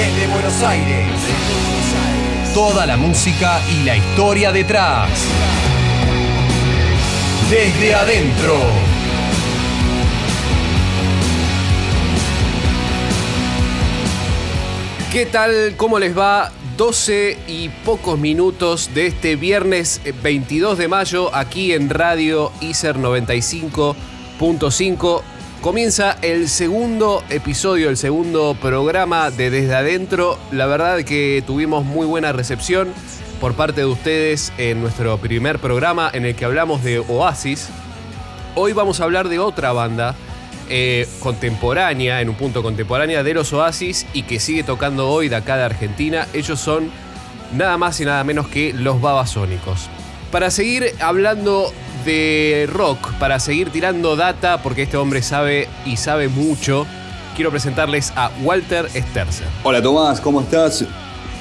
Desde Buenos Aires. Toda la música y la historia detrás. Desde adentro. ¿Qué tal? ¿Cómo les va? 12 y pocos minutos de este viernes 22 de mayo aquí en Radio ICER 95.5. Comienza el segundo episodio, el segundo programa de Desde Adentro. La verdad que tuvimos muy buena recepción por parte de ustedes en nuestro primer programa en el que hablamos de Oasis. Hoy vamos a hablar de otra banda eh, contemporánea, en un punto contemporánea de los Oasis y que sigue tocando hoy de acá de Argentina. Ellos son nada más y nada menos que los Babasónicos. Para seguir hablando de rock, para seguir tirando data, porque este hombre sabe y sabe mucho, quiero presentarles a Walter Sterzer. Hola Tomás, ¿cómo estás?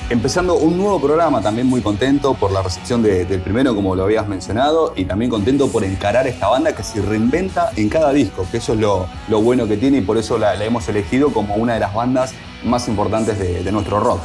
Empezando un nuevo programa, también muy contento por la recepción del primero, como lo habías mencionado, y también contento por encarar esta banda que se reinventa en cada disco, que eso es lo, bueno que tiene y por eso la, hemos elegido como una de las bandas más importantes de nuestro rock.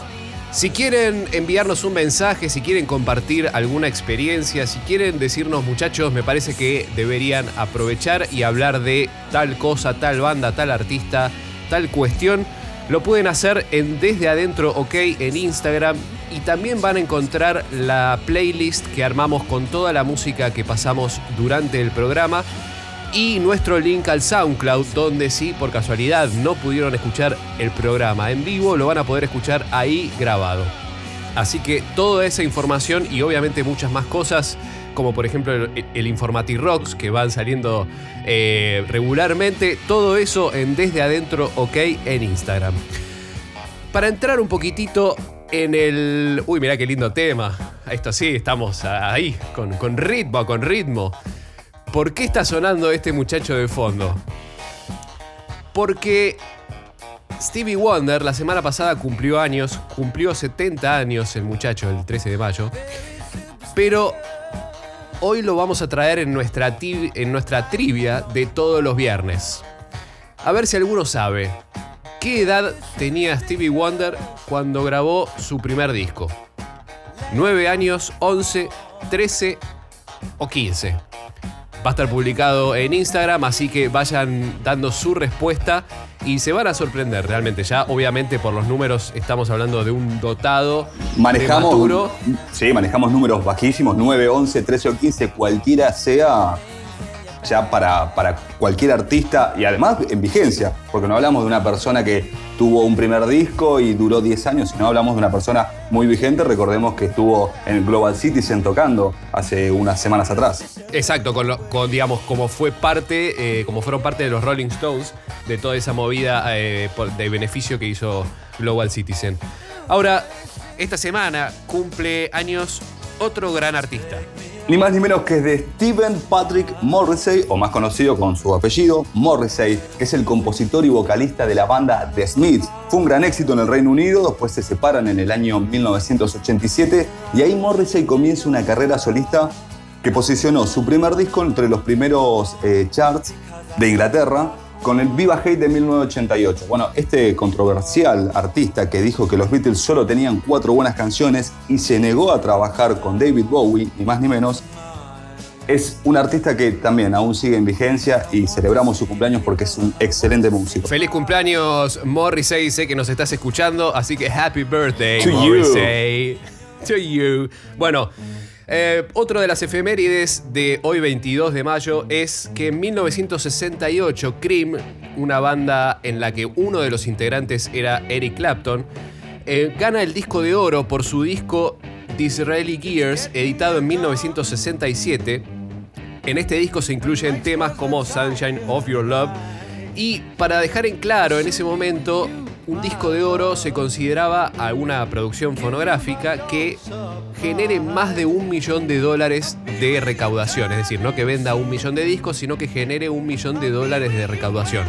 Si quieren enviarnos un mensaje, si quieren compartir alguna experiencia, si quieren decirnos muchachos, me parece que deberían aprovechar y hablar de tal cosa, tal banda, tal artista, tal cuestión. Lo pueden hacer en Desde Adentro OK en Instagram y también van a encontrar la playlist que armamos con toda la música que pasamos durante el programa y nuestro link al SoundCloud, donde si por casualidad no pudieron escuchar el programa en vivo, lo van a poder escuchar ahí grabado. Así que toda esa información y obviamente muchas más cosas, como por ejemplo el, el Rocks que van saliendo eh, regularmente, todo eso en Desde Adentro OK en Instagram. Para entrar un poquitito en el... Uy, mira qué lindo tema. Esto sí, estamos ahí, con, con ritmo, con ritmo. ¿Por qué está sonando este muchacho de fondo? Porque Stevie Wonder la semana pasada cumplió años, cumplió 70 años el muchacho el 13 de mayo, pero hoy lo vamos a traer en nuestra, en nuestra trivia de todos los viernes. A ver si alguno sabe, ¿qué edad tenía Stevie Wonder cuando grabó su primer disco? ¿9 años, 11, 13 o 15? Va a estar publicado en Instagram, así que vayan dando su respuesta y se van a sorprender realmente. Ya, obviamente, por los números estamos hablando de un dotado. Manejamos. Sí, manejamos números bajísimos: 9, 11, 13 o 15, cualquiera sea ya para, para cualquier artista y además en vigencia, porque no hablamos de una persona que tuvo un primer disco y duró 10 años, sino hablamos de una persona muy vigente. Recordemos que estuvo en Global Citizen tocando hace unas semanas atrás. Exacto, con, digamos, como fue parte, eh, como fueron parte de los Rolling Stones, de toda esa movida eh, de beneficio que hizo Global Citizen. Ahora, esta semana cumple años otro gran artista. Ni más ni menos que es de Stephen Patrick Morrissey, o más conocido con su apellido, Morrissey, que es el compositor y vocalista de la banda The Smiths. Fue un gran éxito en el Reino Unido, después se separan en el año 1987 y ahí Morrissey comienza una carrera solista que posicionó su primer disco entre los primeros eh, charts de Inglaterra con el Viva Hate de 1988. Bueno, este controversial artista que dijo que los Beatles solo tenían cuatro buenas canciones y se negó a trabajar con David Bowie, ni más ni menos, es un artista que también aún sigue en vigencia y celebramos su cumpleaños porque es un excelente músico. Feliz cumpleaños, Morrissey, sé que nos estás escuchando, así que happy birthday, Morrissey. To you. Bueno. Eh, otro de las efemérides de hoy 22 de mayo es que en 1968 Cream, una banda en la que uno de los integrantes era Eric Clapton, eh, gana el disco de oro por su disco Disraeli Gears, editado en 1967. En este disco se incluyen temas como Sunshine of Your Love. Y para dejar en claro, en ese momento un disco de oro se consideraba alguna producción fonográfica que genere más de un millón de dólares de recaudación. Es decir, no que venda un millón de discos, sino que genere un millón de dólares de recaudación.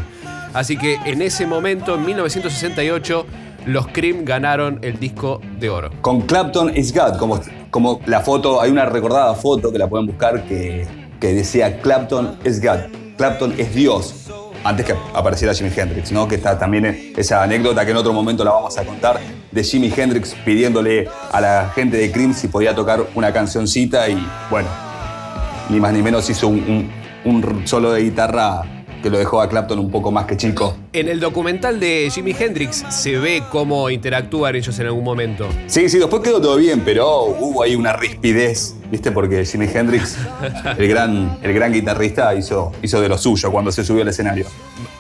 Así que en ese momento, en 1968, los Cream ganaron el disco de oro. Con Clapton is God, como, como la foto, hay una recordada foto que la pueden buscar que, que decía Clapton is God. Clapton es Dios. Antes que apareciera Jimi Hendrix, ¿no? Que está también esa anécdota que en otro momento la vamos a contar de Jimi Hendrix pidiéndole a la gente de Cream si podía tocar una cancioncita y bueno, ni más ni menos hizo un, un solo de guitarra que lo dejó a Clapton un poco más que chico. En el documental de Jimi Hendrix se ve cómo interactúan ellos en algún momento. Sí, sí, después quedó todo bien, pero hubo ahí una rispidez, ¿viste? Porque Jimi Hendrix, el gran, el gran guitarrista, hizo, hizo de lo suyo cuando se subió al escenario.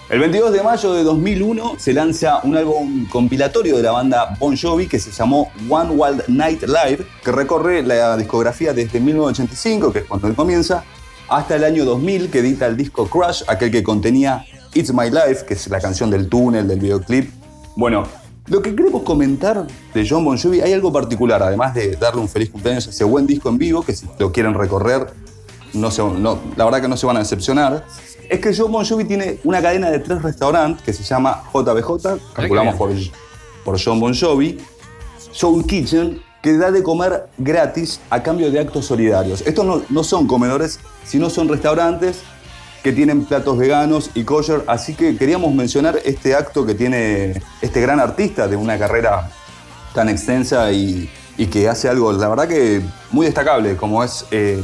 El 22 de mayo de 2001 se lanza un álbum compilatorio de la banda Bon Jovi que se llamó One Wild Night Live, que recorre la discografía desde 1985, que es cuando él comienza, hasta el año 2000 que edita el disco Crush, aquel que contenía It's My Life, que es la canción del túnel, del videoclip. Bueno, lo que queremos comentar de John Bon Jovi, hay algo particular, además de darle un feliz cumpleaños a ese buen disco en vivo, que si lo quieren recorrer, no no, la verdad que no se van a decepcionar, es que John Bon Jovi tiene una cadena de tres restaurantes que se llama JBJ, calculamos por, por John Bon Jovi, Soul Kitchen, que da de comer gratis a cambio de actos solidarios. Estos no, no son comedores, sino son restaurantes que tienen platos veganos y kosher, así que queríamos mencionar este acto que tiene este gran artista de una carrera tan extensa y, que hace algo, la verdad que muy destacable, como es eh,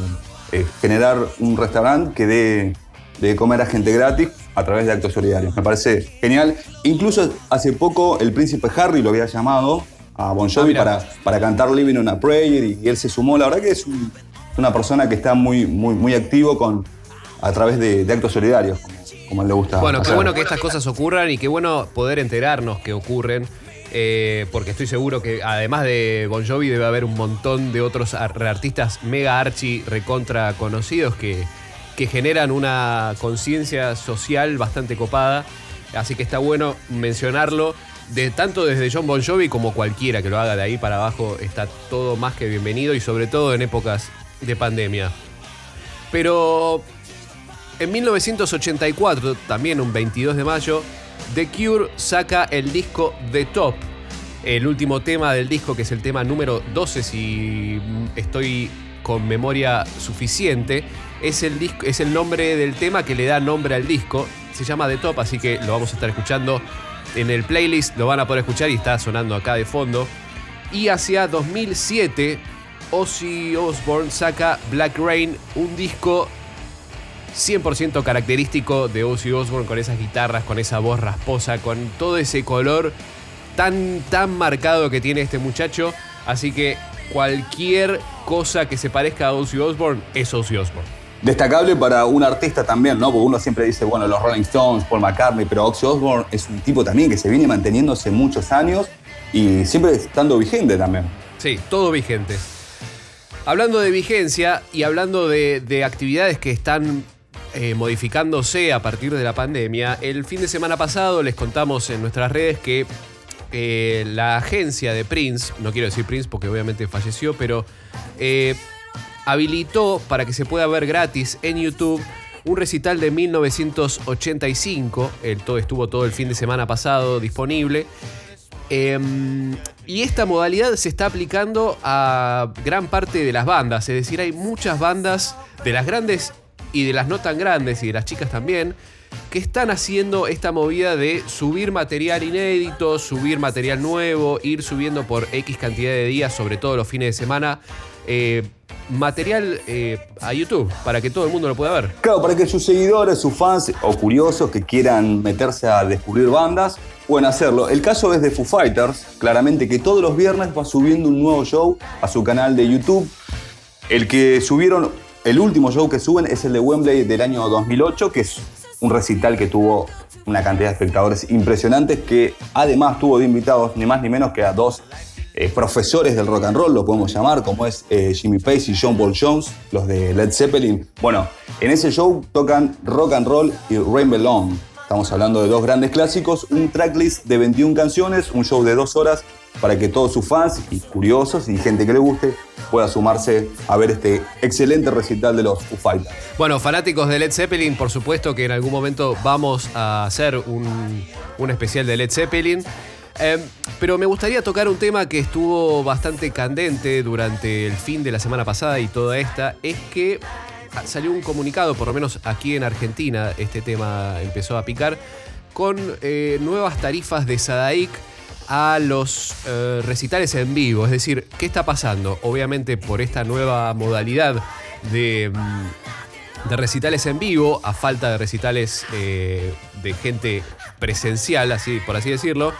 eh, generar un restaurante que dé de comer a gente gratis a través de actos solidarios. Me parece genial. Incluso hace poco el príncipe Harry lo había llamado a Bon Jovi ah, para, para cantar Living on a Prayer y, él se sumó. La verdad que es una persona que está muy, muy, muy activo con, a través de, actos solidarios, como, él le gusta. Bueno, qué bueno que estas cosas ocurran y qué bueno poder enterarnos que ocurren. Eh, porque estoy seguro que además de Bon Jovi debe haber un montón de otros artistas mega archi recontra conocidos que, que generan una conciencia social bastante copada. Así que está bueno mencionarlo de tanto desde John Bon Jovi como cualquiera que lo haga de ahí para abajo, está todo más que bienvenido y sobre todo en épocas de pandemia. Pero en 1984, también un 22 de mayo, The Cure saca el disco The Top. El último tema del disco, que es el tema número 12, si estoy con memoria suficiente, es el, disco, es el nombre del tema que le da nombre al disco. Se llama The Top, así que lo vamos a estar escuchando en el playlist, lo van a poder escuchar y está sonando acá de fondo. Y hacia 2007, Ozzy Osbourne saca Black Rain, un disco 100% característico de Ozzy Osbourne, con esas guitarras, con esa voz rasposa, con todo ese color tan, tan marcado que tiene este muchacho. Así que cualquier cosa que se parezca a Ozzy Osbourne es Ozzy Osbourne. Destacable para un artista también, ¿no? Porque uno siempre dice, bueno, los Rolling Stones, Paul McCartney, pero Ozzy Osbourne es un tipo también que se viene manteniéndose muchos años y siempre estando vigente también. Sí, todo vigente. Hablando de vigencia y hablando de, actividades que están eh, modificándose a partir de la pandemia, el fin de semana pasado les contamos en nuestras redes que eh, la agencia de Prince, no quiero decir Prince porque obviamente falleció, pero eh, habilitó para que se pueda ver gratis en YouTube un recital de 1985. El, todo, estuvo todo el fin de semana pasado disponible. Em, y esta modalidad se está aplicando a gran parte de las bandas. Es decir, hay muchas bandas de las grandes y de las no tan grandes y de las chicas también que están haciendo esta movida de subir material inédito, subir material nuevo, ir subiendo por X cantidad de días, sobre todo los fines de semana, eh, material eh, a YouTube para que todo el mundo lo pueda ver. Claro, para que sus seguidores, sus fans o curiosos que quieran meterse a descubrir bandas puedan hacerlo. El caso es de Foo Fighters, claramente que todos los viernes va subiendo un nuevo show a su canal de YouTube. El que subieron, el último show que suben es el de Wembley del año 2008, que es un recital que tuvo una cantidad de espectadores impresionantes, que además tuvo de invitados ni más ni menos que a dos eh, profesores del rock and roll, lo podemos llamar, como es eh, Jimmy Page y John Paul Jones, los de Led Zeppelin. Bueno, en ese show tocan rock and roll y Rainbow Long. Estamos hablando de dos grandes clásicos, un tracklist de 21 canciones, un show de dos horas para que todos sus fans y curiosos y gente que le guste pueda sumarse a ver este excelente recital de los Foo. Bueno, fanáticos de Led Zeppelin, por supuesto que en algún momento vamos a hacer un, un especial de Led Zeppelin. Em, pero me gustaría tocar un tema que estuvo bastante candente durante el fin de la semana pasada y toda esta, es que salió un comunicado, por lo menos aquí en Argentina, este tema empezó a picar, con eh, nuevas tarifas de Sadaic a los eh, recitales en vivo. Es decir, ¿qué está pasando? Obviamente por esta nueva modalidad de, mm, de recitales en vivo, a falta de recitales eh, de gente presencial, así, por así decirlo,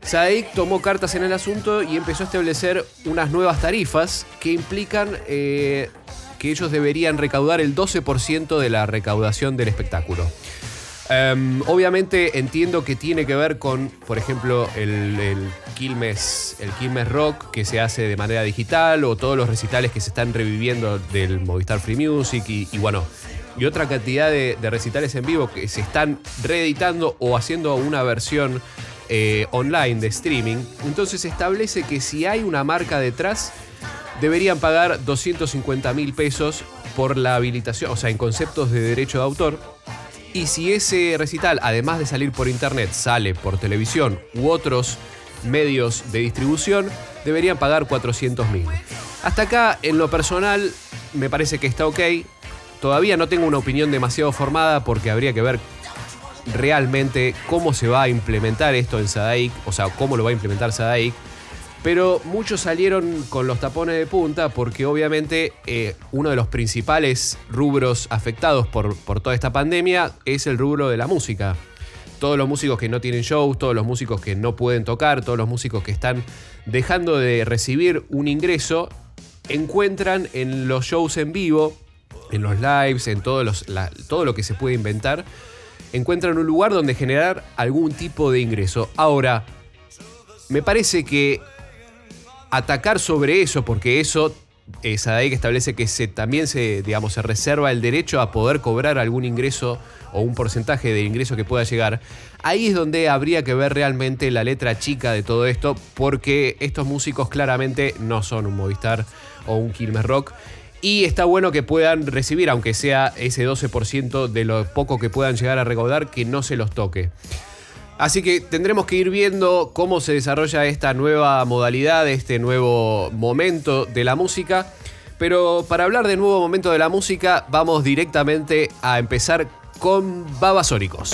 Sadaic tomó cartas en el asunto y empezó a establecer unas nuevas tarifas que implican eh, que ellos deberían recaudar el 12% de la recaudación del espectáculo. Em, obviamente entiendo que tiene que ver con, por ejemplo, el, el, Quilmes, el Rock que se hace de manera digital o todos los recitales que se están reviviendo del Movistar Free Music y, bueno, y otra cantidad de, de, recitales en vivo que se están reeditando o haciendo una versión eh, online de streaming. Entonces establece que si hay una marca detrás, deberían pagar 250 mil pesos por la habilitación, o sea, en conceptos de derecho de autor y si ese recital, además de salir por internet, sale por televisión u otros medios de distribución, deberían pagar 400 mil. Hasta acá, en lo personal, me parece que está ok. Todavía no tengo una opinión demasiado formada porque habría que ver realmente cómo se va a implementar esto en Sadaic, o sea, cómo lo va a implementar Sadaic. Pero muchos salieron con los tapones de punta porque obviamente eh, uno de los principales rubros afectados por, por toda esta pandemia es el rubro de la música. Todos los músicos que no tienen shows, todos los músicos que no pueden tocar, todos los músicos que están dejando de recibir un ingreso, encuentran en los shows en vivo, en los lives, en todo lo que se puede inventar, encuentran un lugar donde generar algún tipo de ingreso. Ahora, me parece que atacar sobre eso, porque eso es ahí que establece que se, también se, digamos, se reserva el derecho a poder cobrar algún ingreso o un porcentaje de ingreso que pueda llegar. Ahí es donde habría que ver realmente la letra chica de todo esto, porque estos músicos claramente no son un Movistar o un Quilmes Rock. Y está bueno que puedan recibir, aunque sea ese 12% de lo poco que puedan llegar a recaudar, que no se los toque. Así que tendremos que ir viendo cómo se desarrolla esta nueva modalidad, este nuevo momento de la música. Pero para hablar del nuevo momento de la música, vamos directamente a empezar con Babasónicos.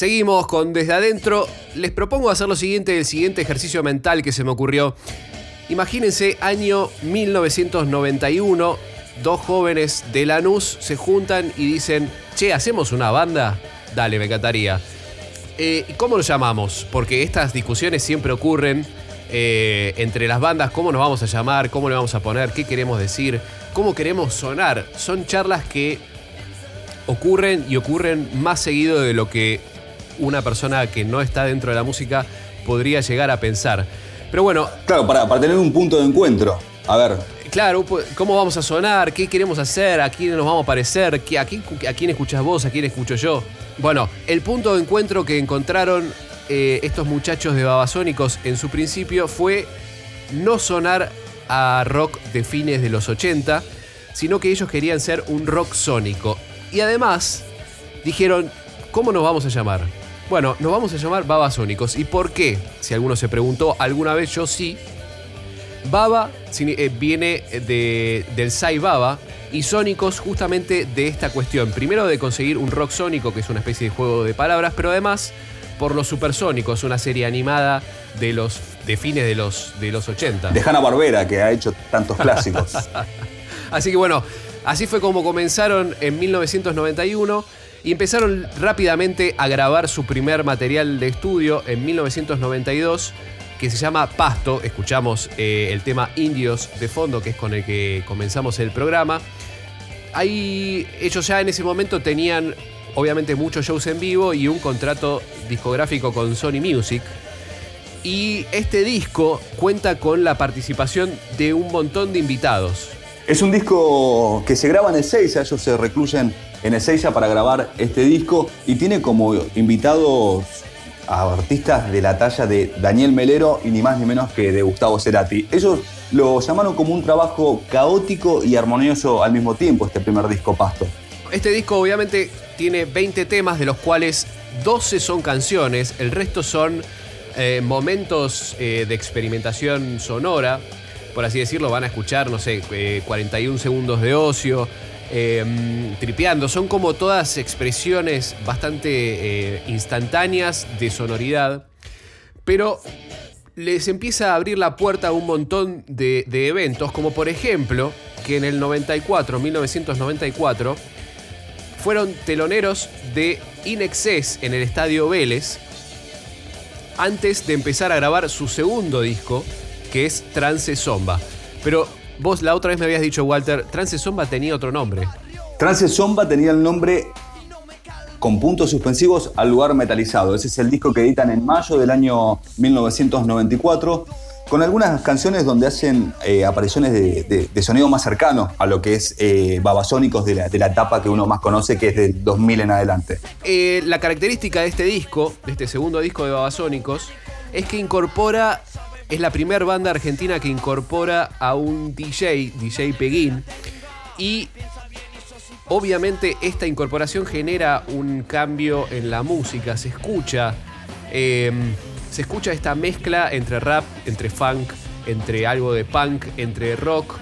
Seguimos con Desde Adentro. Les propongo hacer lo siguiente, el siguiente ejercicio mental que se me ocurrió. Imagínense, año 1991, dos jóvenes de Lanús se juntan y dicen, che, ¿hacemos una banda? Dale, me encantaría. Eh, ¿Cómo lo llamamos? Porque estas discusiones siempre ocurren eh, entre las bandas, ¿cómo nos vamos a llamar? ¿Cómo le vamos a poner? ¿Qué queremos decir? ¿Cómo queremos sonar? Son charlas que ocurren y ocurren más seguido de lo que una persona que no está dentro de la música podría llegar a pensar. Pero bueno. Claro, para, para tener un punto de encuentro. A ver. Claro, ¿cómo vamos a sonar? ¿Qué queremos hacer? ¿A quién nos vamos a parecer? ¿A quién, a quién escuchas vos? ¿A quién escucho yo? Bueno, el punto de encuentro que encontraron eh, estos muchachos de Babasónicos en su principio fue no sonar a rock de fines de los 80, sino que ellos querían ser un rock sónico. Y además dijeron, ¿cómo nos vamos a llamar? Bueno, nos vamos a llamar Babasónicos. ¿Y por qué? Si alguno se preguntó alguna vez, yo sí. Baba eh, viene de, del Sai Baba y Sónicos justamente de esta cuestión. Primero de conseguir un rock sónico, que es una especie de juego de palabras, pero además por los Supersónicos, una serie animada de los de fines de los, de los 80. De Hanna Barbera, que ha hecho tantos clásicos. así que bueno, así fue como comenzaron en 1991 y empezaron rápidamente a grabar su primer material de estudio en 1992 que se llama Pasto. Escuchamos eh, el tema Indios de fondo, que es con el que comenzamos el programa. Ahí ellos ya en ese momento tenían obviamente muchos shows en vivo y un contrato discográfico con Sony Music. Y este disco cuenta con la participación de un montón de invitados. Es un disco que se graba en el 6, ellos se recluyen en Ezeiza para grabar este disco y tiene como invitados a artistas de la talla de Daniel Melero y ni más ni menos que de Gustavo Cerati. Ellos lo llamaron como un trabajo caótico y armonioso al mismo tiempo, este primer disco Pasto. Este disco obviamente tiene 20 temas, de los cuales 12 son canciones, el resto son eh, momentos eh, de experimentación sonora, por así decirlo, van a escuchar, no sé, 41 eh, segundos de ocio, Em, tripeando. Son como todas expresiones bastante eh, instantáneas de sonoridad, pero les empieza a abrir la puerta a un montón de, eventos, como por ejemplo que en el 94, 1994, fueron teloneros de In en el Estadio Vélez, antes de empezar a grabar su segundo disco, que es Trance Zomba. Pero Vos la otra vez me habías dicho, Walter, Trance Zomba tenía otro nombre. Trance Zomba tenía el nombre con puntos suspensivos al lugar metalizado. Ese es el disco que editan en mayo del año 1994, con algunas canciones donde hacen eh, apariciones de, sonido más cercano a lo que es eh, babasónicos de la, etapa que uno más conoce, que es del 2000 en adelante. Eh, la característica de este disco, de este segundo disco de babasónicos, es que incorpora es la primera banda argentina que incorpora a un DJ, DJ Peguín, y obviamente esta incorporación genera un cambio en la música, se escucha, em, se escucha esta mezcla entre rap, entre funk, entre algo de punk, entre rock,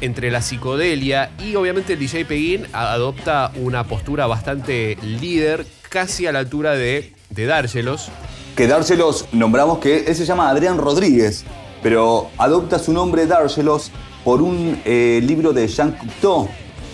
entre la psicodelia. Y obviamente el DJ Peguín adopta una postura bastante líder, casi a la altura de, de Dárgelos que dárselos, nombramos que él se llama Adrián Rodríguez, pero adopta su nombre Dárselos por un eh, libro de Jean Cocteau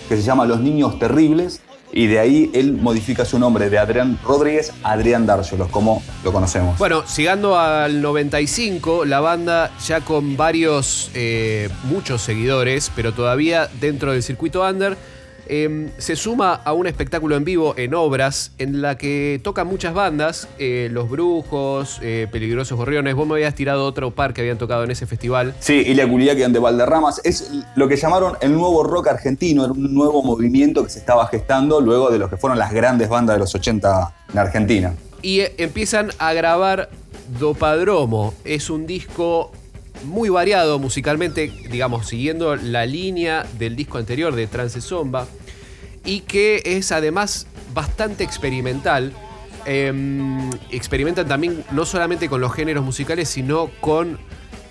que se llama Los Niños Terribles, y de ahí él modifica su nombre de Adrián Rodríguez a Adrián Dárselos, como lo conocemos. Bueno, llegando al 95, la banda ya con varios, eh, muchos seguidores, pero todavía dentro del circuito under, Em, se suma a un espectáculo en vivo en obras en la que tocan muchas bandas, eh, Los Brujos, eh, Peligrosos Gorriones. Vos me habías tirado otro par que habían tocado en ese festival. Sí, y la que de Valderramas. Es lo que llamaron el nuevo rock argentino, era un nuevo movimiento que se estaba gestando luego de lo que fueron las grandes bandas de los 80 en Argentina. Y eh, empiezan a grabar Dopadromo. Es un disco muy variado musicalmente, digamos, siguiendo la línea del disco anterior de Trance Zomba y que es además bastante experimental. Em, experimentan también no solamente con los géneros musicales, sino con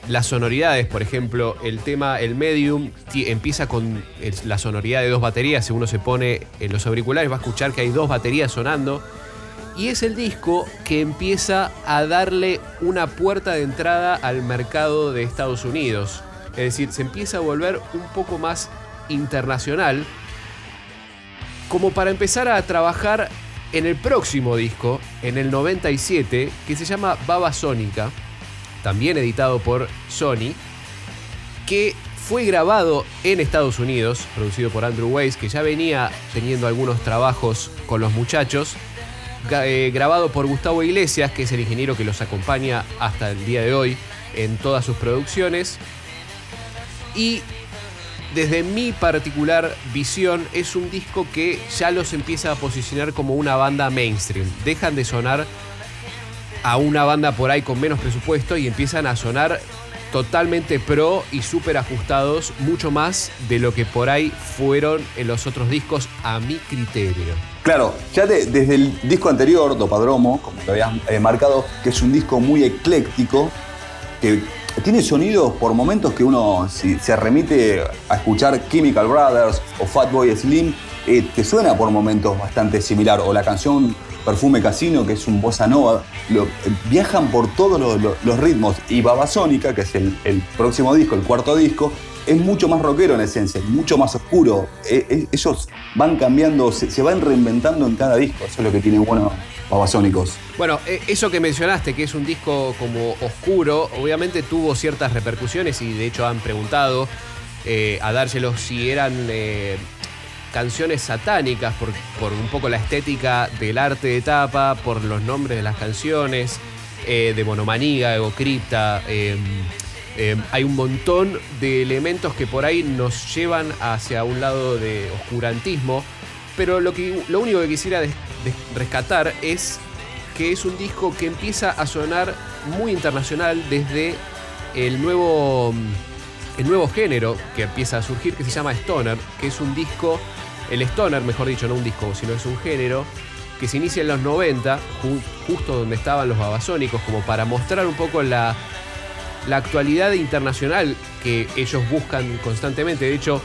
las sonoridades. Por ejemplo, el tema El Medium empieza con la sonoridad de dos baterías. Si uno se pone en los auriculares, va a escuchar que hay dos baterías sonando. Y es el disco que empieza a darle una puerta de entrada al mercado de Estados Unidos. Es decir, se empieza a volver un poco más internacional como para empezar a trabajar en el próximo disco, en el 97, que se llama Baba Sónica, también editado por Sony, que fue grabado en Estados Unidos, producido por Andrew Weiss, que ya venía teniendo algunos trabajos con los muchachos, eh, grabado por Gustavo Iglesias, que es el ingeniero que los acompaña hasta el día de hoy en todas sus producciones. Y desde mi particular visión, es un disco que ya los empieza a posicionar como una banda mainstream. Dejan de sonar a una banda por ahí con menos presupuesto y empiezan a sonar totalmente pro y súper ajustados, mucho más de lo que por ahí fueron en los otros discos a mi criterio. Claro, ya desde el disco anterior, Dopadromo, como te habías eh, marcado, que es un disco muy ecléctico, que tiene sonidos por momentos que uno, si se remite a escuchar Chemical Brothers o Fatboy Slim, eh, te suena por momentos bastante similar. O la canción Perfume Casino, que es un bossa nova. Lo, viajan por todos los, ritmos. Y Babasónica, que es el, próximo disco, el cuarto disco, es mucho más rockero en esencia, mucho más oscuro. Eh, eh, ellos van cambiando, se, se van reinventando en cada disco. Eso es lo que tiene bueno Bueno, e, eso que mencionaste, que es un disco como oscuro, obviamente tuvo ciertas repercusiones y de hecho han preguntado eh, a dárselos si eran eh, canciones satánicas por, por, un poco la estética del arte de tapa, por los nombres de las canciones, eh, de monomaniga, egocripta. Em, em, hay un montón de elementos que por ahí nos llevan hacia un lado de oscurantismo pero lo, que, lo único que quisiera rescatar es que es un disco que empieza a sonar muy internacional desde el nuevo, el nuevo género que empieza a surgir, que se llama Stoner, que es un disco, el Stoner, mejor dicho, no un disco, sino es un género que se inicia en los 90, justo donde estaban los babasónicos, como para mostrar un poco la, la actualidad internacional que ellos buscan constantemente. De hecho,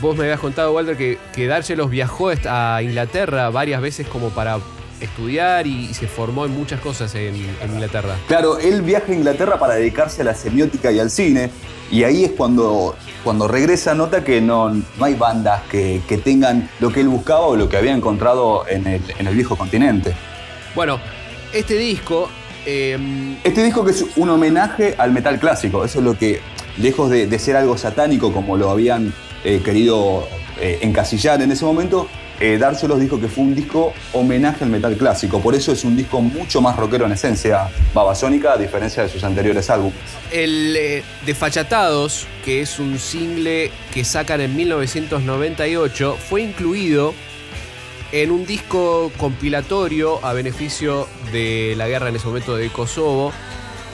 vos me habías contado, Walter, que, que Dárselos viajó a Inglaterra varias veces como para estudiar y, se formó en muchas cosas en, Inglaterra. Claro, él viaja a Inglaterra para dedicarse a la semiótica y al cine. Y ahí es cuando, cuando regresa, nota que no, no hay bandas que, tengan lo que él buscaba o lo que había encontrado en el, en el viejo continente. Bueno, este disco em, este disco que es un homenaje al metal clásico, eso es lo que, lejos de, ser algo satánico como lo habían eh, querido eh, encasillar en ese momento, eh, Dárselos dijo que fue un disco homenaje al metal clásico. Por eso es un disco mucho más rockero en esencia, babasónica, a diferencia de sus anteriores álbumes. El eh, De Fachatados, que es un single que sacan en 1998, fue incluido en un disco compilatorio a beneficio de la guerra en ese momento de Kosovo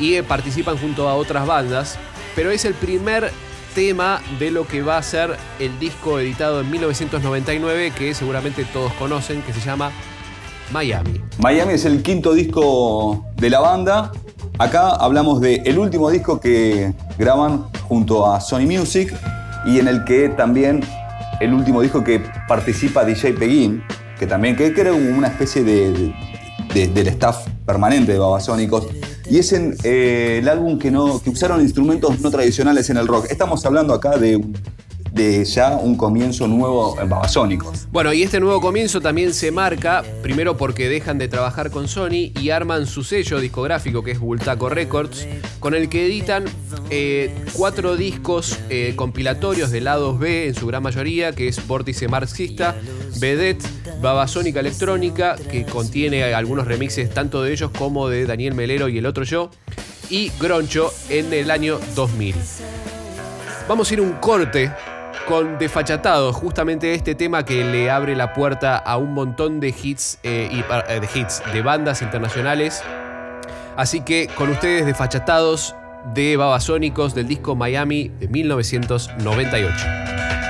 y eh, participan junto a otras bandas, pero es el primer tema de lo que va a ser el disco editado en 1999 que seguramente todos conocen, que se llama Miami. Miami es el quinto disco de la banda. Acá hablamos del el último disco que graban junto a Sony Music y en el que también el último disco que participa DJ Peguín, que también que era una especie de, del staff permanente de Babasónicos y es eh, el álbum que, no, que usaron instrumentos no tradicionales en el rock. Estamos hablando acá de, de ya un comienzo nuevo en Babasónicos. Bueno, y este nuevo comienzo también se marca, primero porque dejan de trabajar con Sony y arman su sello discográfico que es Bultaco Records, con el que editan eh, cuatro discos eh, compilatorios de lados B en su gran mayoría, que es Vórtice Marxista, Vedette, Babasónica Electrónica, que contiene algunos remixes tanto de ellos como de Daniel Melero y el otro yo, y Groncho en el año 2000. Vamos a ir un corte con Defachatado, justamente este tema que le abre la puerta a un montón de hits, eh, y, eh, de hits de bandas internacionales. Así que con ustedes Defachatados de Babasónicos del disco Miami de 1998.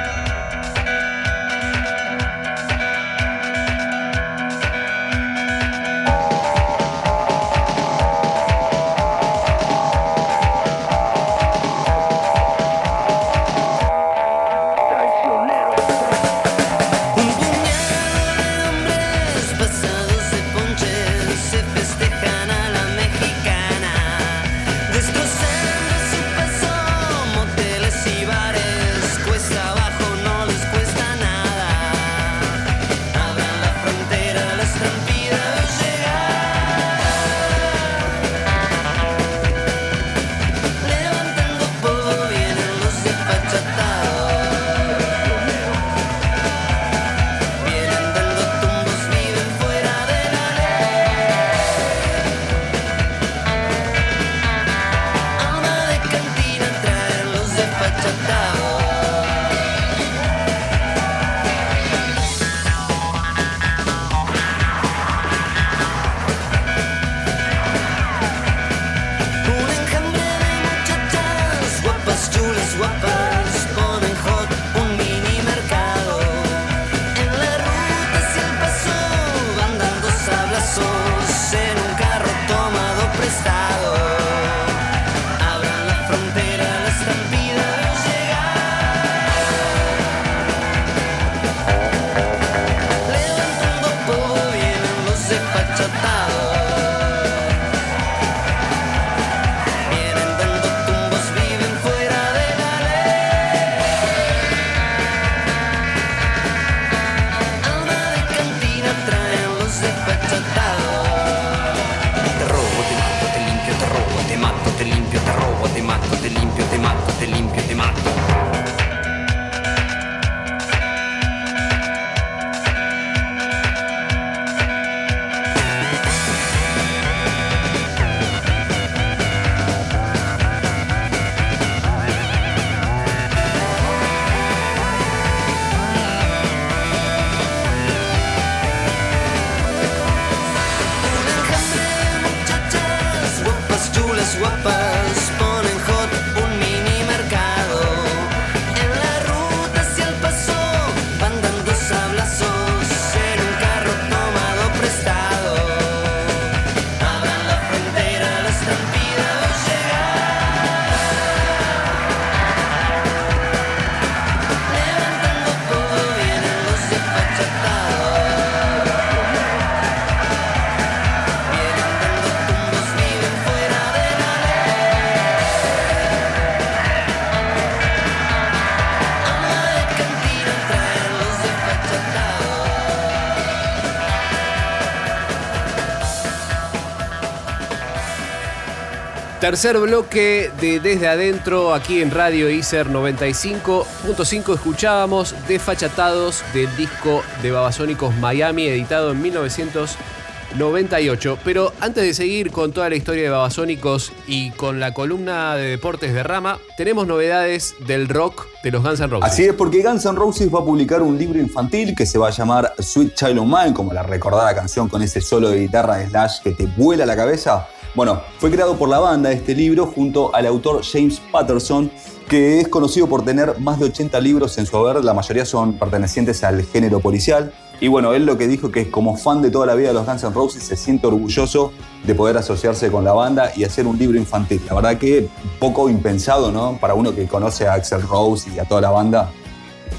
Tercer bloque de Desde Adentro, aquí en Radio ICER 95.5 escuchábamos Desfachatados del disco de Babasónicos Miami, editado en 1998. Pero antes de seguir con toda la historia de Babasónicos y con la columna de deportes de Rama, tenemos novedades del rock de los Guns N' Roses. Así es, porque Guns N' Roses va a publicar un libro infantil que se va a llamar Sweet Child of Mine, como la recordada canción con ese solo de guitarra de Slash que te vuela la cabeza. Bueno, fue creado por la banda este libro junto al autor James Patterson, que es conocido por tener más de 80 libros en su haber, la mayoría son pertenecientes al género policial. Y bueno, él lo que dijo que como fan de toda la vida de los Guns N' Roses se siente orgulloso de poder asociarse con la banda y hacer un libro infantil. La verdad que poco impensado, ¿no? Para uno que conoce a Axel Rose y a toda la banda,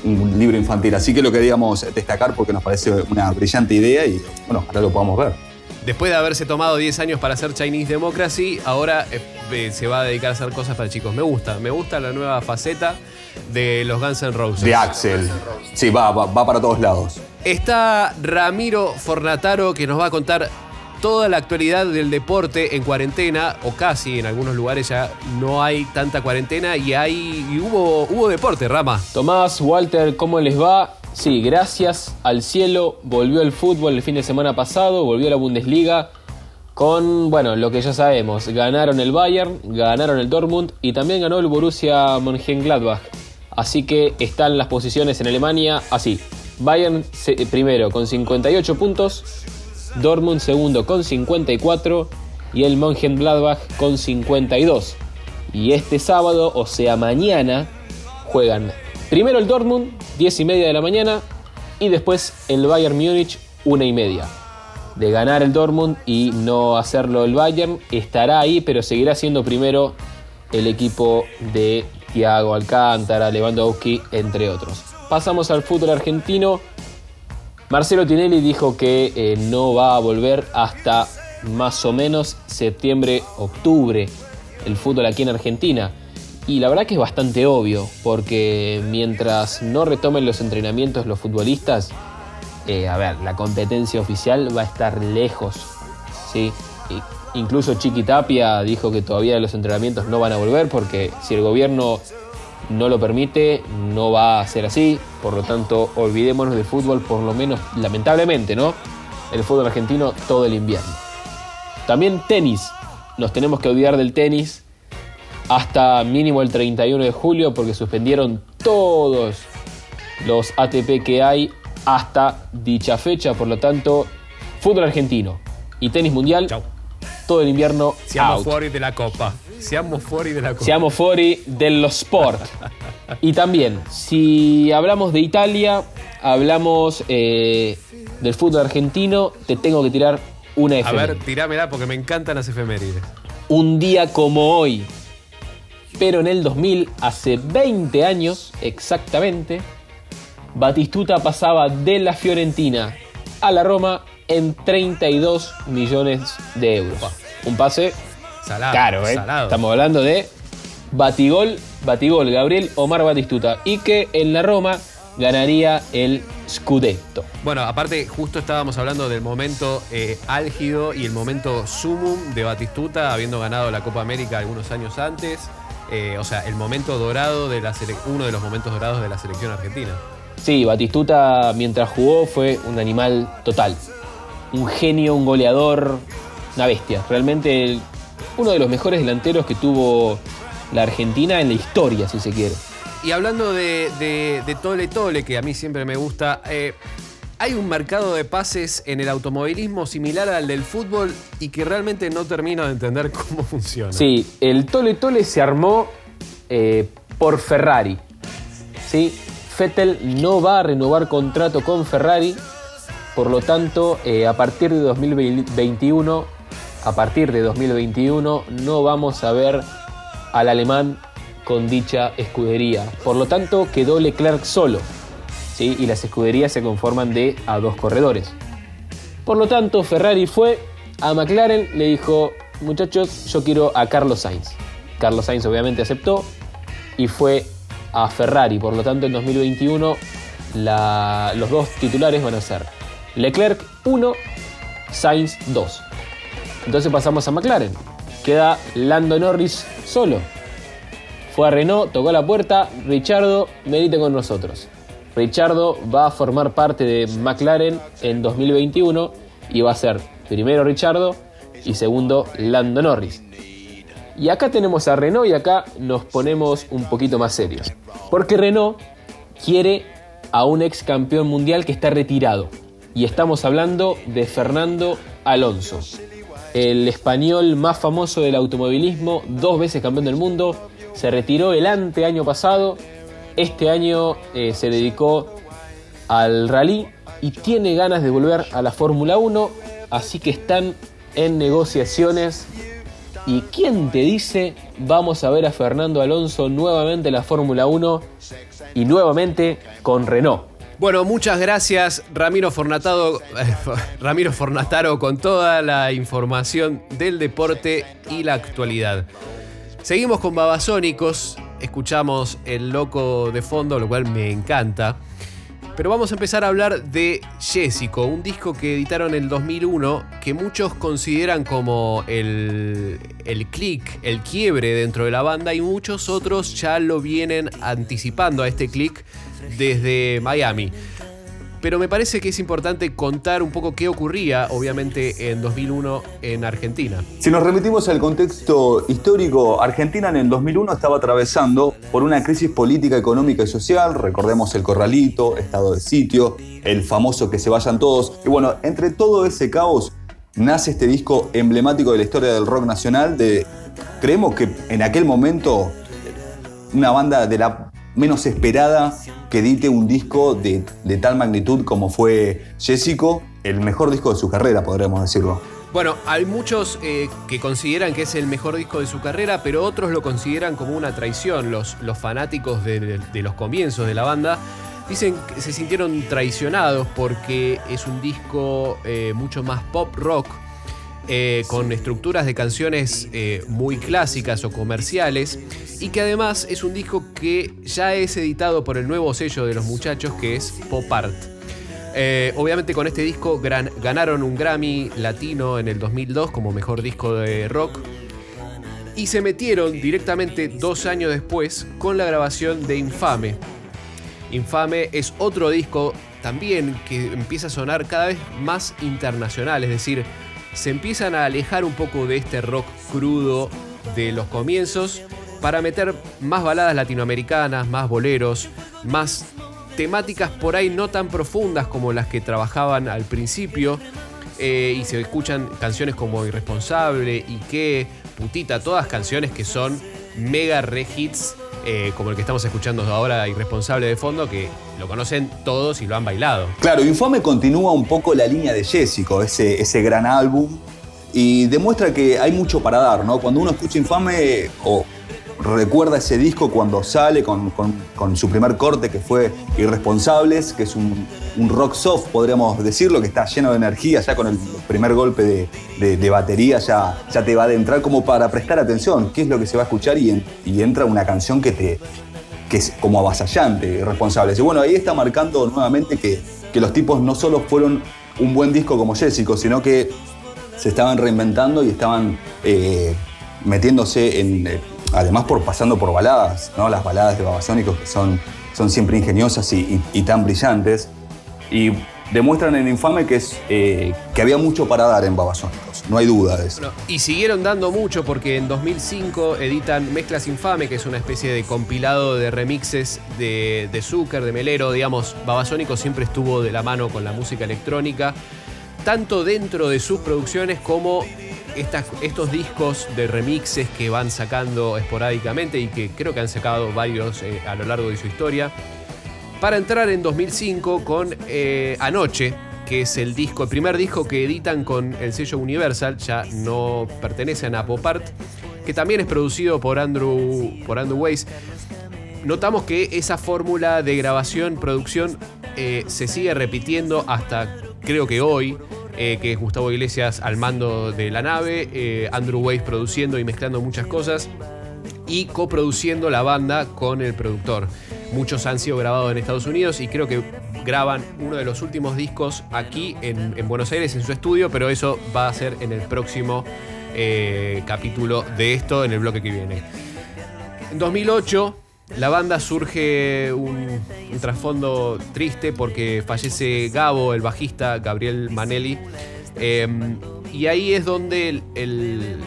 un libro infantil. Así que lo queríamos destacar porque nos parece una brillante idea y bueno, ojalá lo podamos ver. Después de haberse tomado 10 años para hacer Chinese Democracy, ahora eh, eh, se va a dedicar a hacer cosas para chicos. Me gusta, me gusta la nueva faceta de los Guns N' Roses. De Axel. Sí, va, va, va para todos lados. Está Ramiro Fornataro que nos va a contar toda la actualidad del deporte en cuarentena, o casi en algunos lugares ya no hay tanta cuarentena y hay y hubo, hubo deporte, Rama. Tomás, Walter, ¿cómo les va? Sí, gracias al cielo volvió el fútbol el fin de semana pasado, volvió la Bundesliga con, bueno, lo que ya sabemos, ganaron el Bayern, ganaron el Dortmund y también ganó el Borussia Mönchengladbach. Así que están las posiciones en Alemania así. Bayern se- primero con 58 puntos, Dortmund segundo con 54 y el Mönchengladbach con 52. Y este sábado, o sea mañana, juegan primero el Dortmund, 10 y media de la mañana, y después el Bayern Múnich, 1 y media. De ganar el Dortmund y no hacerlo el Bayern, estará ahí, pero seguirá siendo primero el equipo de Thiago Alcántara, Lewandowski, entre otros. Pasamos al fútbol argentino. Marcelo Tinelli dijo que eh, no va a volver hasta más o menos septiembre-octubre el fútbol aquí en Argentina. Y la verdad que es bastante obvio, porque mientras no retomen los entrenamientos los futbolistas, eh, a ver, la competencia oficial va a estar lejos. ¿sí? Incluso Chiqui Tapia dijo que todavía los entrenamientos no van a volver porque si el gobierno no lo permite, no va a ser así. Por lo tanto, olvidémonos del fútbol, por lo menos, lamentablemente, ¿no? El fútbol argentino todo el invierno. También tenis. Nos tenemos que olvidar del tenis hasta mínimo el 31 de julio porque suspendieron todos los ATP que hay hasta dicha fecha. Por lo tanto, fútbol argentino y tenis mundial Chau. todo el invierno Seamos out. fuori de la copa. Seamos fuori de la copa. Siamo fuori dello sport. Y también, si hablamos de Italia, hablamos eh, del fútbol argentino, te tengo que tirar una A efeméride. ver, tirámela porque me encantan las efemérides. Un día como hoy, pero en el 2000, hace 20 años exactamente, Batistuta pasaba de la Fiorentina a la Roma en 32 millones de euros. Un pase Salado. caro, ¿eh? Salado. Estamos hablando de Batigol, Batigol, Gabriel Omar Batistuta. Y que en la Roma ganaría el Scudetto. Bueno, aparte, justo estábamos hablando del momento eh, álgido y el momento sumum de Batistuta, habiendo ganado la Copa América algunos años antes. Eh, o sea, el momento dorado de la uno de los momentos dorados de la selección argentina. Sí, Batistuta mientras jugó fue un animal total. Un genio, un goleador, una bestia. Realmente el- uno de los mejores delanteros que tuvo la Argentina en la historia, si se quiere. Y hablando de, de- de Tole Tole, que a mí siempre me gusta, eh, hay un mercado de pases en el automovilismo similar al del fútbol y que realmente no termino de entender cómo funciona. Sí, el Tole Tole se armó eh, por Ferrari. ¿sí? Vettel no va a renovar contrato con Ferrari, por lo tanto, eh, a partir de 2021, a partir de 2021 no vamos a ver al alemán con dicha escudería. Por lo tanto, quedó Leclerc solo. ¿Sí? Y las escuderías se conforman de a dos corredores. Por lo tanto, Ferrari fue a McLaren, le dijo, muchachos, yo quiero a Carlos Sainz. Carlos Sainz obviamente aceptó y fue a Ferrari. Por lo tanto, en 2021 la- los dos titulares van a ser Leclerc 1, Sainz 2. Entonces pasamos a McLaren. Queda Lando Norris solo. Fue a Renault, tocó la puerta, Richardo, venite con nosotros. Richardo va a formar parte de McLaren en 2021 y va a ser primero Richardo y segundo Lando Norris. Y acá tenemos a Renault y acá nos ponemos un poquito más serios. Porque Renault quiere a un ex campeón mundial que está retirado. Y estamos hablando de Fernando Alonso. El español más famoso del automovilismo, dos veces campeón del mundo, se retiró el ante año pasado. Este año eh, se dedicó al rally y tiene ganas de volver a la Fórmula 1. Así que están en negociaciones ¿Y quién te dice vamos a ver a Fernando Alonso nuevamente en la Fórmula 1 y nuevamente con Renault? Bueno, muchas gracias Ramiro Fornatado, Ramiro Fornataro con toda la información del deporte y la actualidad. Seguimos con Babasónicos, escuchamos El Loco de fondo, lo cual me encanta. Pero vamos a empezar a hablar de Jessico, un disco que editaron en el 2001 que muchos consideran como el, el click, el quiebre dentro de la banda y muchos otros ya lo vienen anticipando a este click desde Miami. Pero me parece que es importante contar un poco qué ocurría, obviamente, en 2001 en Argentina. Si nos remitimos al contexto histórico, Argentina en el 2001 estaba atravesando por una crisis política, económica y social. Recordemos el corralito, estado de sitio, el famoso que se vayan todos. Y bueno, entre todo ese caos nace este disco emblemático de la historia del rock nacional. Creemos que en aquel momento una banda de la menos esperada que edite un disco de, tal magnitud como fue Jessico, el mejor disco de su carrera, podríamos decirlo. Bueno, hay muchos eh, que consideran que es el mejor disco de su carrera, pero otros lo consideran como una traición. Los, fanáticos de los comienzos de la banda dicen que se sintieron traicionados porque es un disco eh, mucho más pop rock, eh, con estructuras de canciones eh, muy clásicas o comerciales, y que además es un disco que ya es editado por el nuevo sello de los muchachos que es Pop Art. Eh, obviamente con este disco ganaron un Grammy latino en el 2002 como mejor disco de rock y se metieron directamente dos años después con la grabación de Infame. Infame es otro disco también que empieza a sonar cada vez más internacional, es decir, se empiezan a alejar un poco de este rock crudo de los comienzos para meter más baladas latinoamericanas, más boleros, más temáticas por ahí no tan profundas como las que trabajaban al principio. eh, y se escuchan canciones como Irresponsable y que Putita, todas canciones que son mega re hits, eh, como el que estamos escuchando ahora, Irresponsable de fondo, que lo conocen todos y lo han bailado. Claro, Infame continúa un poco la línea de Jessico, ese, ese gran álbum, y demuestra que hay mucho para dar, ¿no? Cuando uno escucha Infame o recuerda ese disco cuando sale con, con- su primer corte que fue Irresponsables, que es un, un rock soft, podríamos decirlo, que está lleno de energía, ya con el primer golpe de, de- batería ya, ya te va a adentrar como para prestar atención, qué es lo que se va a escuchar y entra una canción que te, que es como avasallante, irresponsable. Y bueno, ahí está marcando nuevamente que, que los tipos no solo fueron un buen disco como Jessico, sino que se estaban reinventando y estaban eh, metiéndose en. eh, además, por pasando por baladas, ¿no? Las baladas de Babasónicos que son, son siempre ingeniosas y, y- tan brillantes. Y demuestran en Infame que, es, eh, que había mucho para dar en Babasónicos. No hay duda de eso. Y siguieron dando mucho porque en 2005 editan Mezclas Infame, que es una especie de compilado de remixes de, de Zucker, de Melero, digamos, Babasónico siempre estuvo de la mano con la música electrónica, tanto dentro de sus producciones como estas- estos discos de remixes que van sacando esporádicamente y que creo que han sacado varios eh, a lo largo de su historia para entrar en 2005 con eh, Anoche, que es el disco, el primer disco que editan con el sello Universal, ya no pertenece a Napopart, que también es producido por Andrew, por Andrew Weiss. Notamos que esa fórmula de grabación, producción, eh, se sigue repitiendo hasta creo que hoy, eh, que es Gustavo Iglesias al mando de la nave, Andrew Weiss produciendo y mezclando muchas cosas y coproduciendo la banda con el productor. Muchos han sido grabados en Estados Unidos y creo que graban uno de los últimos discos aquí en, en Buenos Aires en su estudio, pero eso va a ser en el próximo eh, capítulo de esto, en el bloque que viene. En 2008 la banda surge un, trasfondo triste porque fallece Gabo, el bajista Gabriel Manelli. Eh, y ahí es donde el-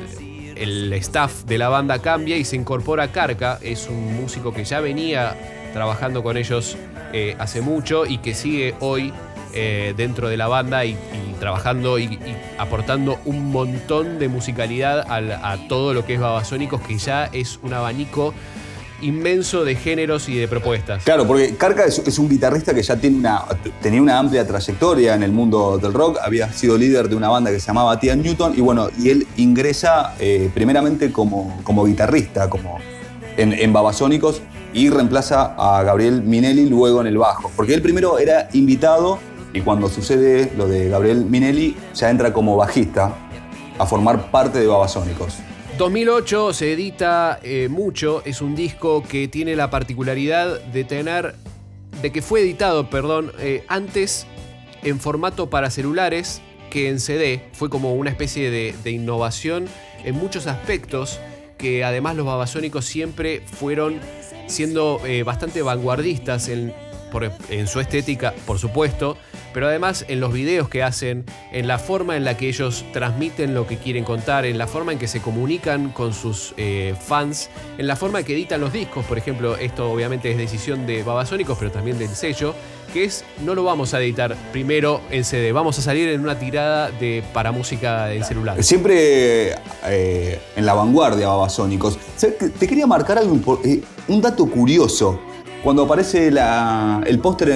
el staff de la banda cambia y se incorpora Carca. Es un músico que ya venía trabajando con ellos eh, hace mucho y que sigue hoy eh, dentro de la banda y, trabajando y, aportando un montón de musicalidad al- a todo lo que es Babasónicos, que ya es un abanico inmenso de géneros y de propuestas. Claro, porque Carca es, un guitarrista que ya tiene una, tenía una amplia trayectoria en el mundo del rock, había sido líder de una banda que se llamaba Tia Newton y bueno, y él ingresa eh, primeramente como, como guitarrista como en, en Babasónicos y reemplaza a Gabriel Minelli luego en el bajo, porque él primero era invitado y cuando sucede lo de Gabriel Minelli ya entra como bajista a formar parte de Babasónicos. 2008 se edita eh, mucho, es un disco que tiene la particularidad de tener, de que fue editado, perdón, eh, antes en formato para celulares que en CD. Fue como una especie de, de innovación en muchos aspectos que además los babasónicos siempre fueron siendo eh, bastante vanguardistas en, por- en su estética, por supuesto, pero además en los videos que hacen, en la forma en la que ellos transmiten lo que quieren contar, en la forma en que se comunican con sus eh, fans, en la forma en que editan los discos, por ejemplo, esto obviamente es decisión de Babasónicos, pero también del sello, que es no lo vamos a editar primero en CD, vamos a salir en una tirada de para música en celular. Siempre eh, en la vanguardia, Babasónicos. Te quería marcar algo, eh, un dato curioso. Cuando aparece el póster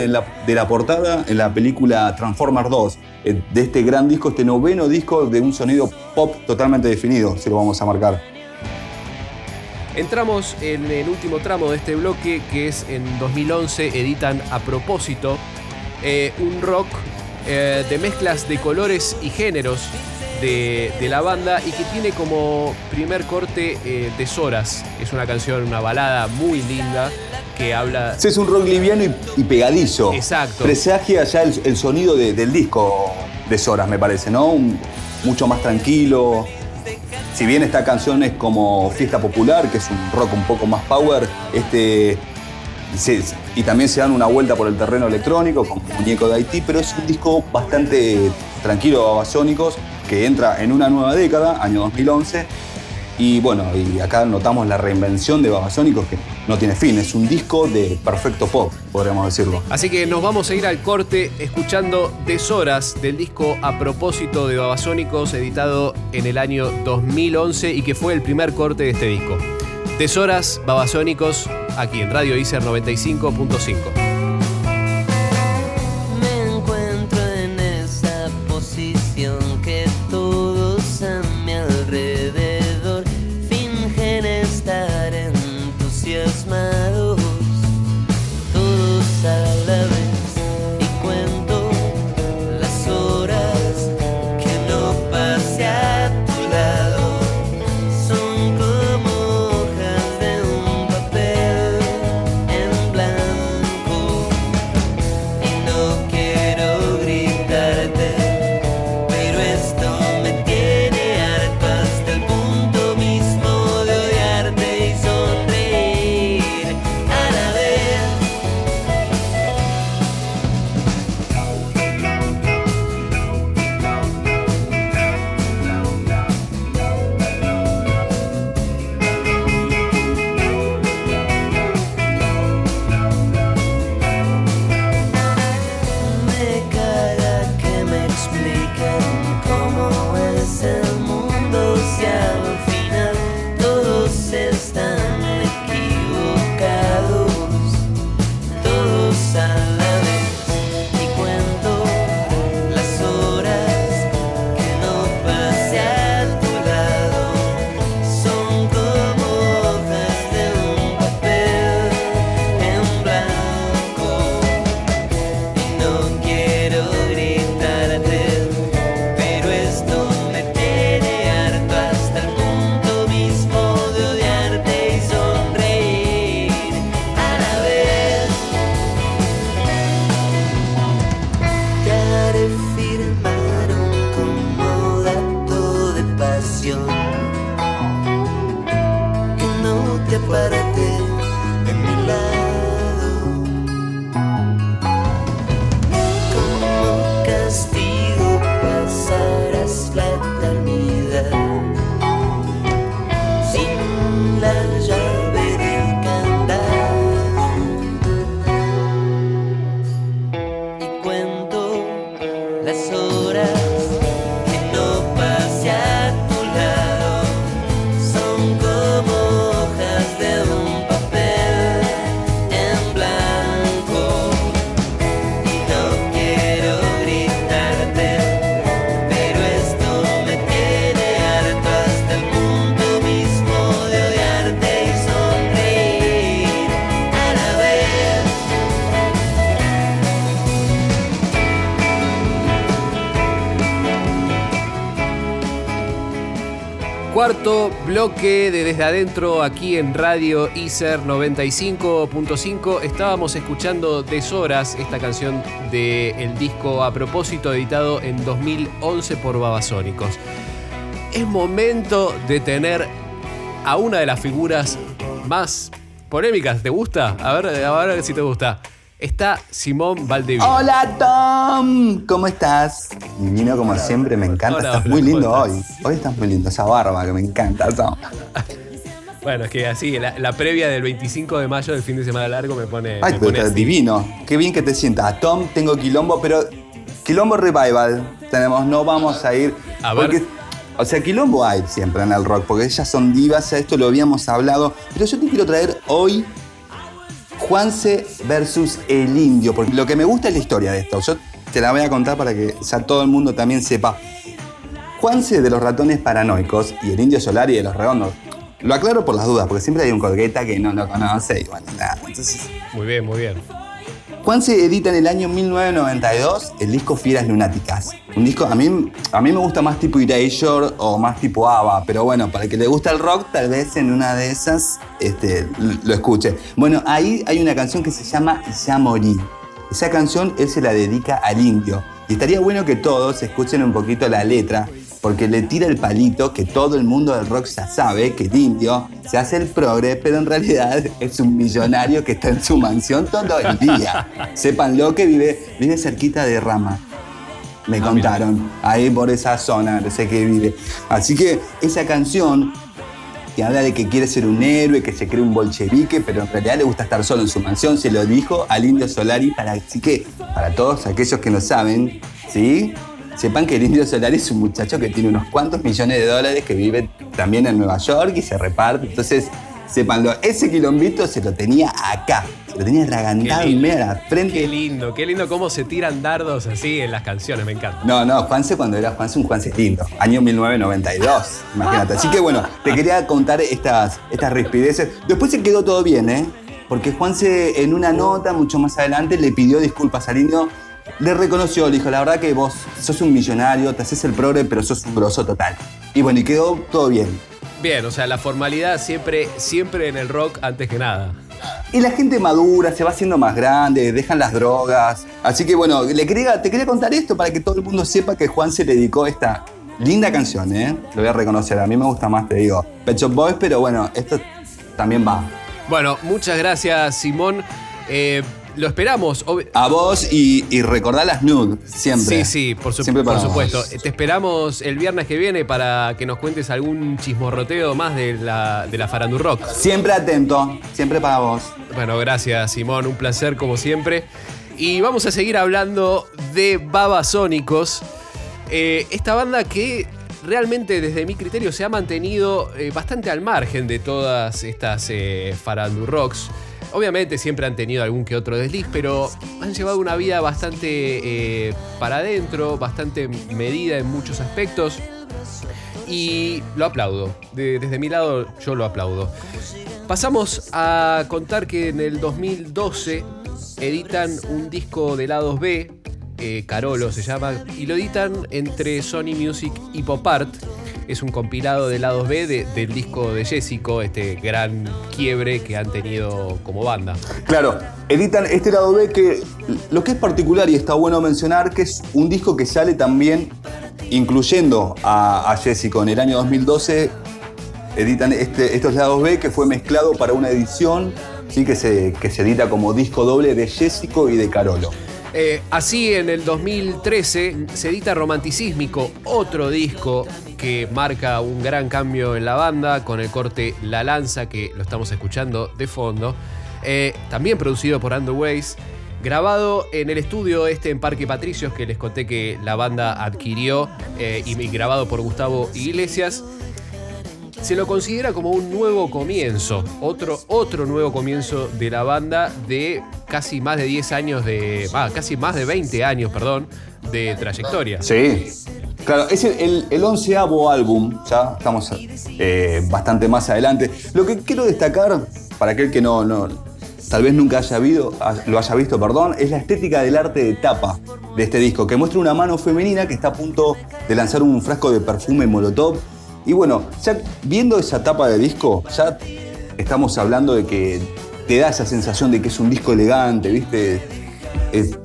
de la portada en la película Transformers 2, eh, de este gran disco, este noveno disco de un sonido pop totalmente definido, si lo vamos a marcar. Entramos en el último tramo de este bloque, que es en 2011, editan a propósito eh, un rock eh, de mezclas de colores y géneros de, de la banda y que tiene como primer corte eh, Tesoras. Es una canción, una balada muy linda que habla... Sí, es un rock liviano y, y pegadizo. Exacto. Presagia ya el, el sonido de- del disco de Soras, me parece, ¿no? Un- mucho más tranquilo. Si bien esta canción es como Fiesta Popular, que es un rock un poco más power, este. se- y también se dan una vuelta por el terreno electrónico con Muñeco de Haití, pero es un disco bastante tranquilo, babasónicos, que entra en una nueva década, año 2011. Y bueno, y acá notamos la reinvención de Babasónicos que no tiene fin, es un disco de perfecto pop, podríamos decirlo. Así que nos vamos a ir al corte escuchando Deshoras del disco A propósito de Babasónicos, editado en el año 2011 y que fue el primer corte de este disco. Deshoras, Babasónicos, aquí en Radio ICER 95.5. bloque de Desde Adentro aquí en Radio ICER 95.5. Estábamos escuchando Deshoras, esta canción del disco A propósito editado en 2011 por Babasónicos. Es momento de tener a una de las figuras más polémicas. ¿Te gusta? A ver, a ver si te gusta. Está Simón Valdivia. Hola Tom, ¿cómo estás? Divino como siempre, me encanta. Hola, estás hola, muy lindo ¿cómo hoy. Hoy estás muy lindo, esa barba que me encanta. Bueno, es que así, la, la previa del 25 de mayo del fin de semana largo me pone. Ay, me pero pone así. divino. Qué bien que te sientas. Tom, tengo quilombo, pero quilombo revival. Tenemos, no vamos a ir. A ver. porque, o sea, quilombo hay siempre en el rock, porque ellas son divas, esto lo habíamos hablado. Pero yo te quiero traer hoy Juanse versus el indio, porque lo que me gusta es la historia de esto. Yo te la voy a contar para que ya todo el mundo también sepa. Juanse de los ratones paranoicos y el indio Solari de los redondos. Lo aclaro por las dudas, porque siempre hay un colgueta que no lo conoce y bueno, nada. Entonces, Muy bien, muy bien. Juanse edita en el año 1992 el disco Fieras Lunáticas. Un disco, a mí, a mí me gusta más tipo Erasure o más tipo ABBA, pero bueno, para el que le gusta el rock, tal vez en una de esas este, lo escuche. Bueno, ahí hay una canción que se llama Ya Morí. Esa canción él se la dedica al indio. Y estaría bueno que todos escuchen un poquito la letra, porque le tira el palito que todo el mundo del rock ya sabe que el indio se hace el progre, pero en realidad es un millonario que está en su mansión todo el día. Sépanlo que vive, vive cerquita de Rama. Me contaron, ahí por esa zona, sé qué vive. Así que esa canción que habla de que quiere ser un héroe, que se cree un bolchevique, pero en realidad le gusta estar solo en su mansión, se lo dijo al indio Solari para así que para todos aquellos que no saben, ¿sí? Sepan que el indio Solari es un muchacho que tiene unos cuantos millones de dólares, que vive también en Nueva York y se reparte. Entonces, sépanlo, ese quilombito se lo tenía acá, se lo tenía ragantado en lindo. medio de la frente. Qué lindo, qué lindo cómo se tiran dardos así en las canciones, me encanta. No, no, Juanse cuando era Juanse, un Juanse lindo. Año 1992, imagínate. Así que bueno, te quería contar estas, estas rispideces. Después se quedó todo bien, ¿eh? Porque Juanse en una nota mucho más adelante le pidió disculpas al indio. Le reconoció, le dijo, la verdad que vos sos un millonario, te haces el progre, pero sos un grosso total. Y bueno, y quedó todo bien. Bien, o sea, la formalidad siempre, siempre en el rock antes que nada. Y la gente madura, se va haciendo más grande, dejan las drogas. Así que bueno, le quería, te quería contar esto para que todo el mundo sepa que Juan se dedicó esta linda canción, ¿eh? Lo voy a reconocer, a mí me gusta más, te digo, Pet Shop Boys, pero bueno, esto también va. Bueno, muchas gracias, Simón. Eh, lo esperamos. A vos y, y recordá las nude, siempre. Sí, sí, por, su- supuesto. Te esperamos el viernes que viene para que nos cuentes algún chismorroteo más de la, de la Farandu Rock. Siempre atento, siempre para vos. Bueno, gracias, Simón. Un placer, como siempre. Y vamos a seguir hablando de Babasónicos. Eh, esta banda que realmente, desde mi criterio, se ha mantenido eh, bastante al margen de todas estas eh, Rocks. Obviamente siempre han tenido algún que otro desliz, pero han llevado una vida bastante eh, para adentro, bastante medida en muchos aspectos. Y lo aplaudo. De- desde mi lado yo lo aplaudo. Pasamos a contar que en el 2012 editan un disco de lados B, eh, Carolo se llama, y lo editan entre Sony Music y Pop Art. Es un compilado de lados B de- del disco de Jessico, este gran quiebre que han tenido como banda. Claro, editan este lado B que lo que es particular y está bueno mencionar que es un disco que sale también incluyendo a, a Jessico en el año 2012. editan este- estos lados B que fue mezclado para una edición ¿sí? que, se, que se edita como disco doble de Jessico y de Carolo. Eh, así, en el 2013 se edita Romanticísmico, otro disco que marca un gran cambio en la banda, con el corte La Lanza, que lo estamos escuchando de fondo. Eh, también producido por Underways. Grabado en el estudio este en Parque Patricios, que les conté que la banda adquirió, eh, y grabado por Gustavo Iglesias. Se lo considera como un nuevo comienzo, otro, otro nuevo comienzo de la banda de casi más de 10 años de. ah, casi más de 20 años, perdón, de trayectoria. Sí. Claro, es el, el, onceavo álbum, ya estamos eh, bastante más adelante. Lo que quiero destacar, para aquel que no, tal vez nunca haya visto, lo haya visto, perdón, es la estética del arte de tapa de este disco, que muestra una mano femenina que está a punto de lanzar un frasco de perfume Molotov. Y bueno, ya viendo esa tapa de disco, ya estamos hablando de que te da esa sensación de que es un disco elegante, ¿viste? Es-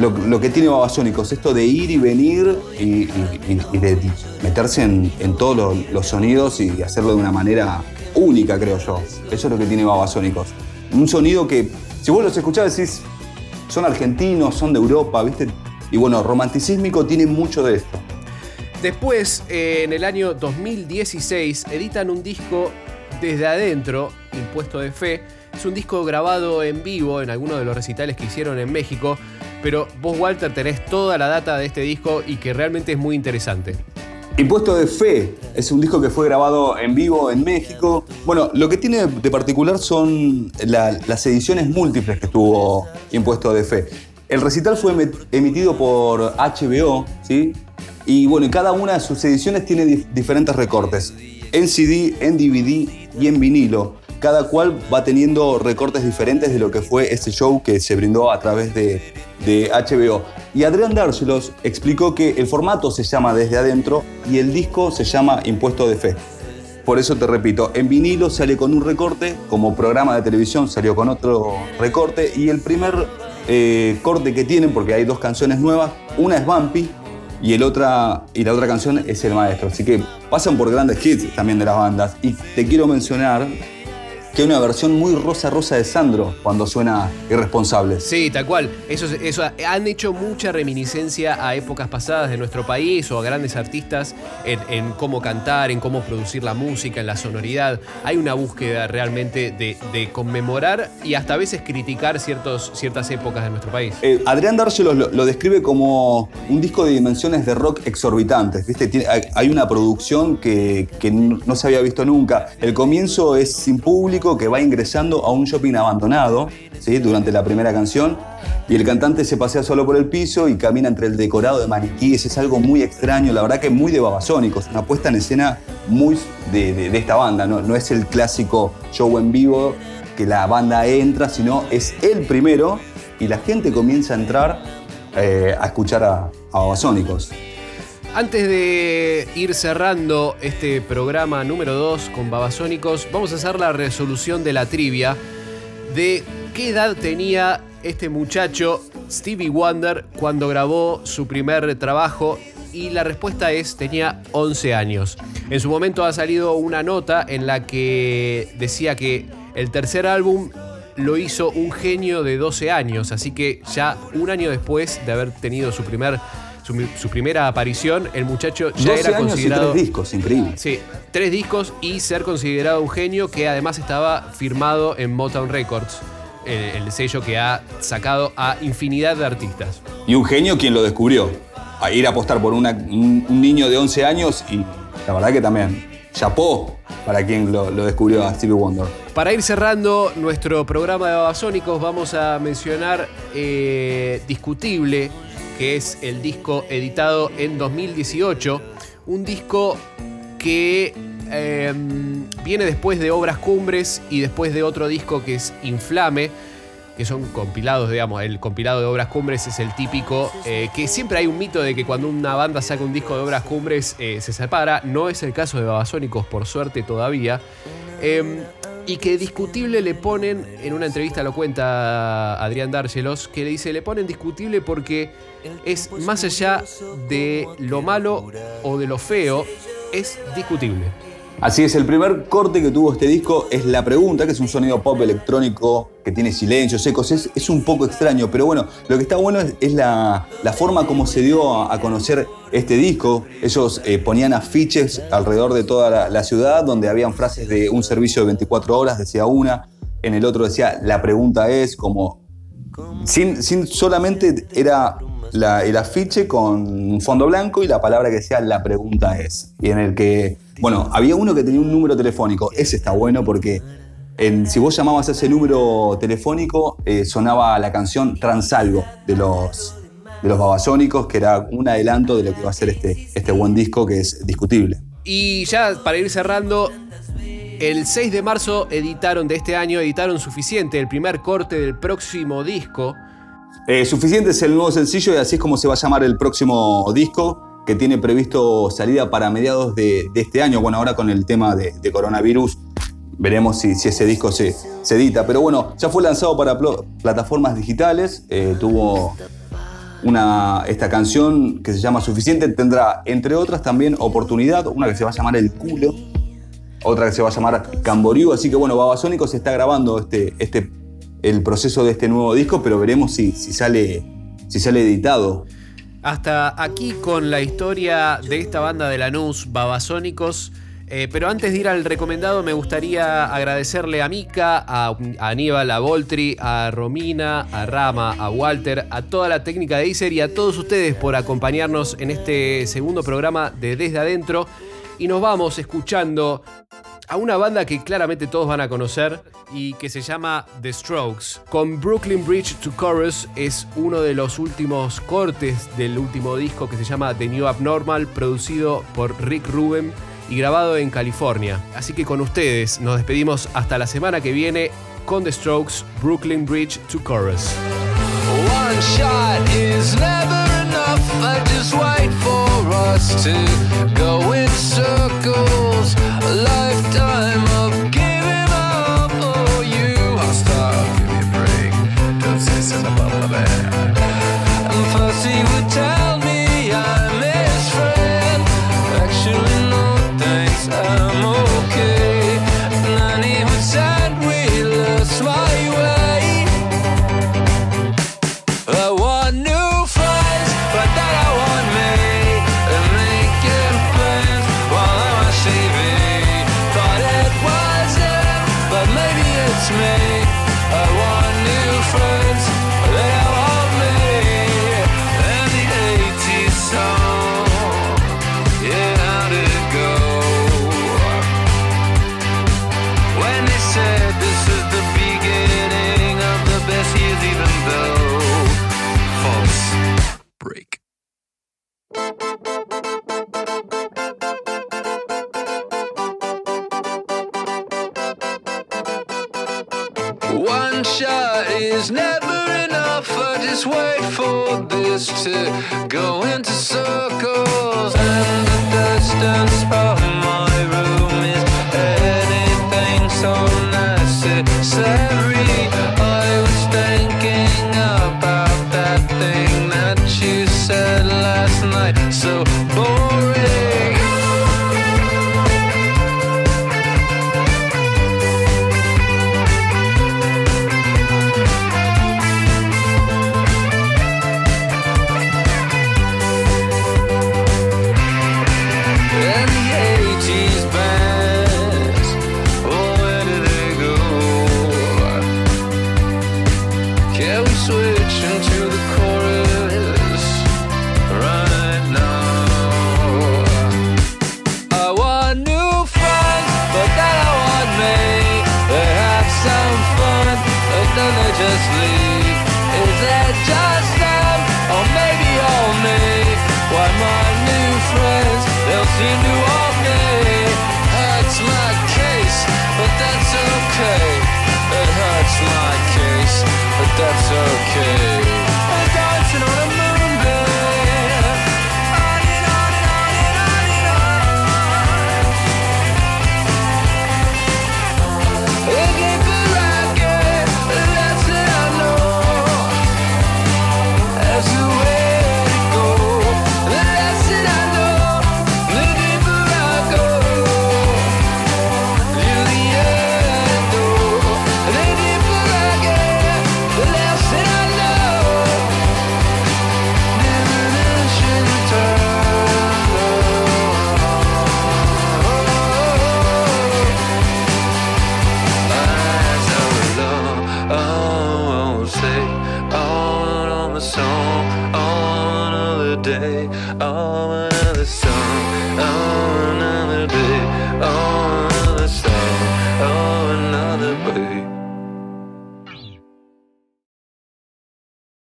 lo, que tiene Babasónicos, esto de ir y venir y, de meterse en, todos los, sonidos y hacerlo de una manera única, creo yo. Eso es lo que tiene Babasónicos. Un sonido que, si vos los escuchás, decís, son argentinos, son de Europa, ¿viste? Y bueno, romanticísmico tiene mucho de esto. Después, eh, en el año 2016, editan un disco desde adentro, Impuesto de Fe. Es un disco grabado en vivo en algunos de los recitales que hicieron en México. Pero vos, Walter, tenés toda la data de este disco y que realmente es muy interesante. Impuesto de Fe es un disco que fue grabado en vivo en México. Bueno, lo que tiene de particular son la- las ediciones múltiples que tuvo Impuesto de Fe. El recital fue emitido por HBO, ¿sí? Y bueno, cada una de sus ediciones tiene dif- diferentes recortes. En CD, en DVD y en vinilo. Cada cual va teniendo recortes diferentes de lo que fue este show que se brindó a través de, HBO. Y Adrián Dárselos explicó que el formato se llama Desde Adentro y el disco se llama Impuesto de Fe. Por eso te repito, en vinilo sale con un recorte, como programa de televisión salió con otro recorte y el primer eh, corte que tienen, porque hay dos canciones nuevas, una es Bumpy y, el otra, y la otra canción es El Maestro. Así que pasan por grandes hits también de las bandas. Y te quiero mencionar que hay una versión muy rosa rosa de Sandro cuando suena Irresponsables. Sí, tal cual. Eso, eso han hecho mucha reminiscencia a épocas pasadas de nuestro país o a grandes artistas en, en cómo cantar, en cómo producir la música, en la sonoridad. Hay una búsqueda realmente de, de conmemorar y hasta a veces criticar ciertos, ciertas épocas de nuestro país. Eh, Adrián Dárselos lo, lo describe como un disco de dimensiones de rock exorbitantes. ¿viste? Tiene- hay, hay una producción que, que no se había visto nunca. El comienzo es sin público, que va ingresando a un shopping abandonado durante la primera canción. Y el cantante se pasea solo por el piso y camina entre el decorado de maniquíes. Es algo muy extraño, la verdad que muy de babasónicos. Una puesta en escena muy de esta banda. ¿no? no es el clásico show en vivo que la banda entra, sino es el primero y la gente comienza a entrar eh, a escuchar a, a Babasónicos. Antes de ir cerrando este programa número 2 con Babasónicos, vamos a hacer la resolución de la trivia de qué edad tenía este muchacho Stevie Wonder cuando grabó su primer trabajo y la respuesta es tenía 11 años. En su momento ha salido una nota en la que decía que el tercer álbum lo hizo un genio de 12 años, así que ya un año después de haber tenido su primer su, su primera aparición, el muchacho ya 12 era años y considerado tres discos, increíble. Sí, tres discos y ser considerado un genio que además estaba firmado en Motown Records, el, el sello que ha sacado a infinidad de artistas. Y un genio quien lo descubrió. A ir a apostar por una- un, un niño de 11 años y la verdad que también chapó para quien lo, lo descubrió a Stevie Wonder. Para ir cerrando nuestro programa de Babasónicos, vamos a mencionar eh, Discutible, que es el disco editado en 2018. Un disco que eh, viene después de Obras Cumbres y después de otro disco que es Inflame, que son compilados, digamos. El compilado de Obras Cumbres es el típico, eh, que siempre hay un mito de que cuando una banda saca un disco de Obras Cumbres eh, se separa. No es el caso de Babasónicos, por suerte todavía. Eh, y que discutible le ponen, en una entrevista lo cuenta Adrián Dárgelos, que le dice, le ponen discutible porque es más allá de lo malo o de lo feo, es discutible. Así es, el primer corte que tuvo este disco es La Pregunta, que es un sonido pop electrónico que tiene silencios, ecos, es, es un poco extraño, pero bueno, lo que está bueno es, la, la forma como se dio a, a conocer este disco. Ellos eh, ponían afiches alrededor de toda la, la ciudad donde habían frases de un servicio de 24 horas, decía una, en el otro decía La Pregunta es, como sin, sin solamente era el afiche con fondo blanco y la palabra que decía la pregunta es. Y en el que, bueno, había uno que tenía un número telefónico. Ese está bueno porque si vos llamabas a ese número telefónico eh, sonaba la canción Transalgo de los, de los babasónicos, que era un adelanto de lo que va a ser este, este buen disco que es discutible. Y ya para ir cerrando, el 6 de marzo editaron de este año, editaron suficiente, el primer corte del próximo disco. Eh, suficiente es el nuevo sencillo y así es como se va a llamar el próximo disco que tiene previsto salida para mediados de, este año. Bueno, ahora con el tema de, coronavirus veremos si, ese disco se, edita. Pero bueno, ya fue lanzado para plataformas digitales, eh, tuvo una, esta canción que se llama Suficiente, tendrá entre otras también Oportunidad, una que se va a llamar El Culo, otra que se va a llamar Camboriú, así que bueno, Babasónico se está grabando este, este, el proceso de este nuevo disco, pero veremos si, sale, si sale editado. Hasta aquí con la historia de esta banda de Lanús, Babasónicos. Eh, pero antes de ir al recomendado, me gustaría agradecerle a Mika, a, a Aníbal, a Voltri, a Romina, a Rama, a Walter, a toda la técnica de Iser y a todos ustedes por acompañarnos en este segundo programa de Desde Adentro. Y nos vamos escuchando a una banda que claramente todos van a conocer y que se llama The Strokes. Con Brooklyn Bridge to Chorus es uno de los últimos cortes del último disco que se llama The New Abnormal, producido por Rick Rubin y grabado en California. Así que con ustedes nos despedimos hasta la semana que viene con The Strokes, Brooklyn Bridge to Chorus. One shot is never enough. Wait for us to go circles. A lifetime of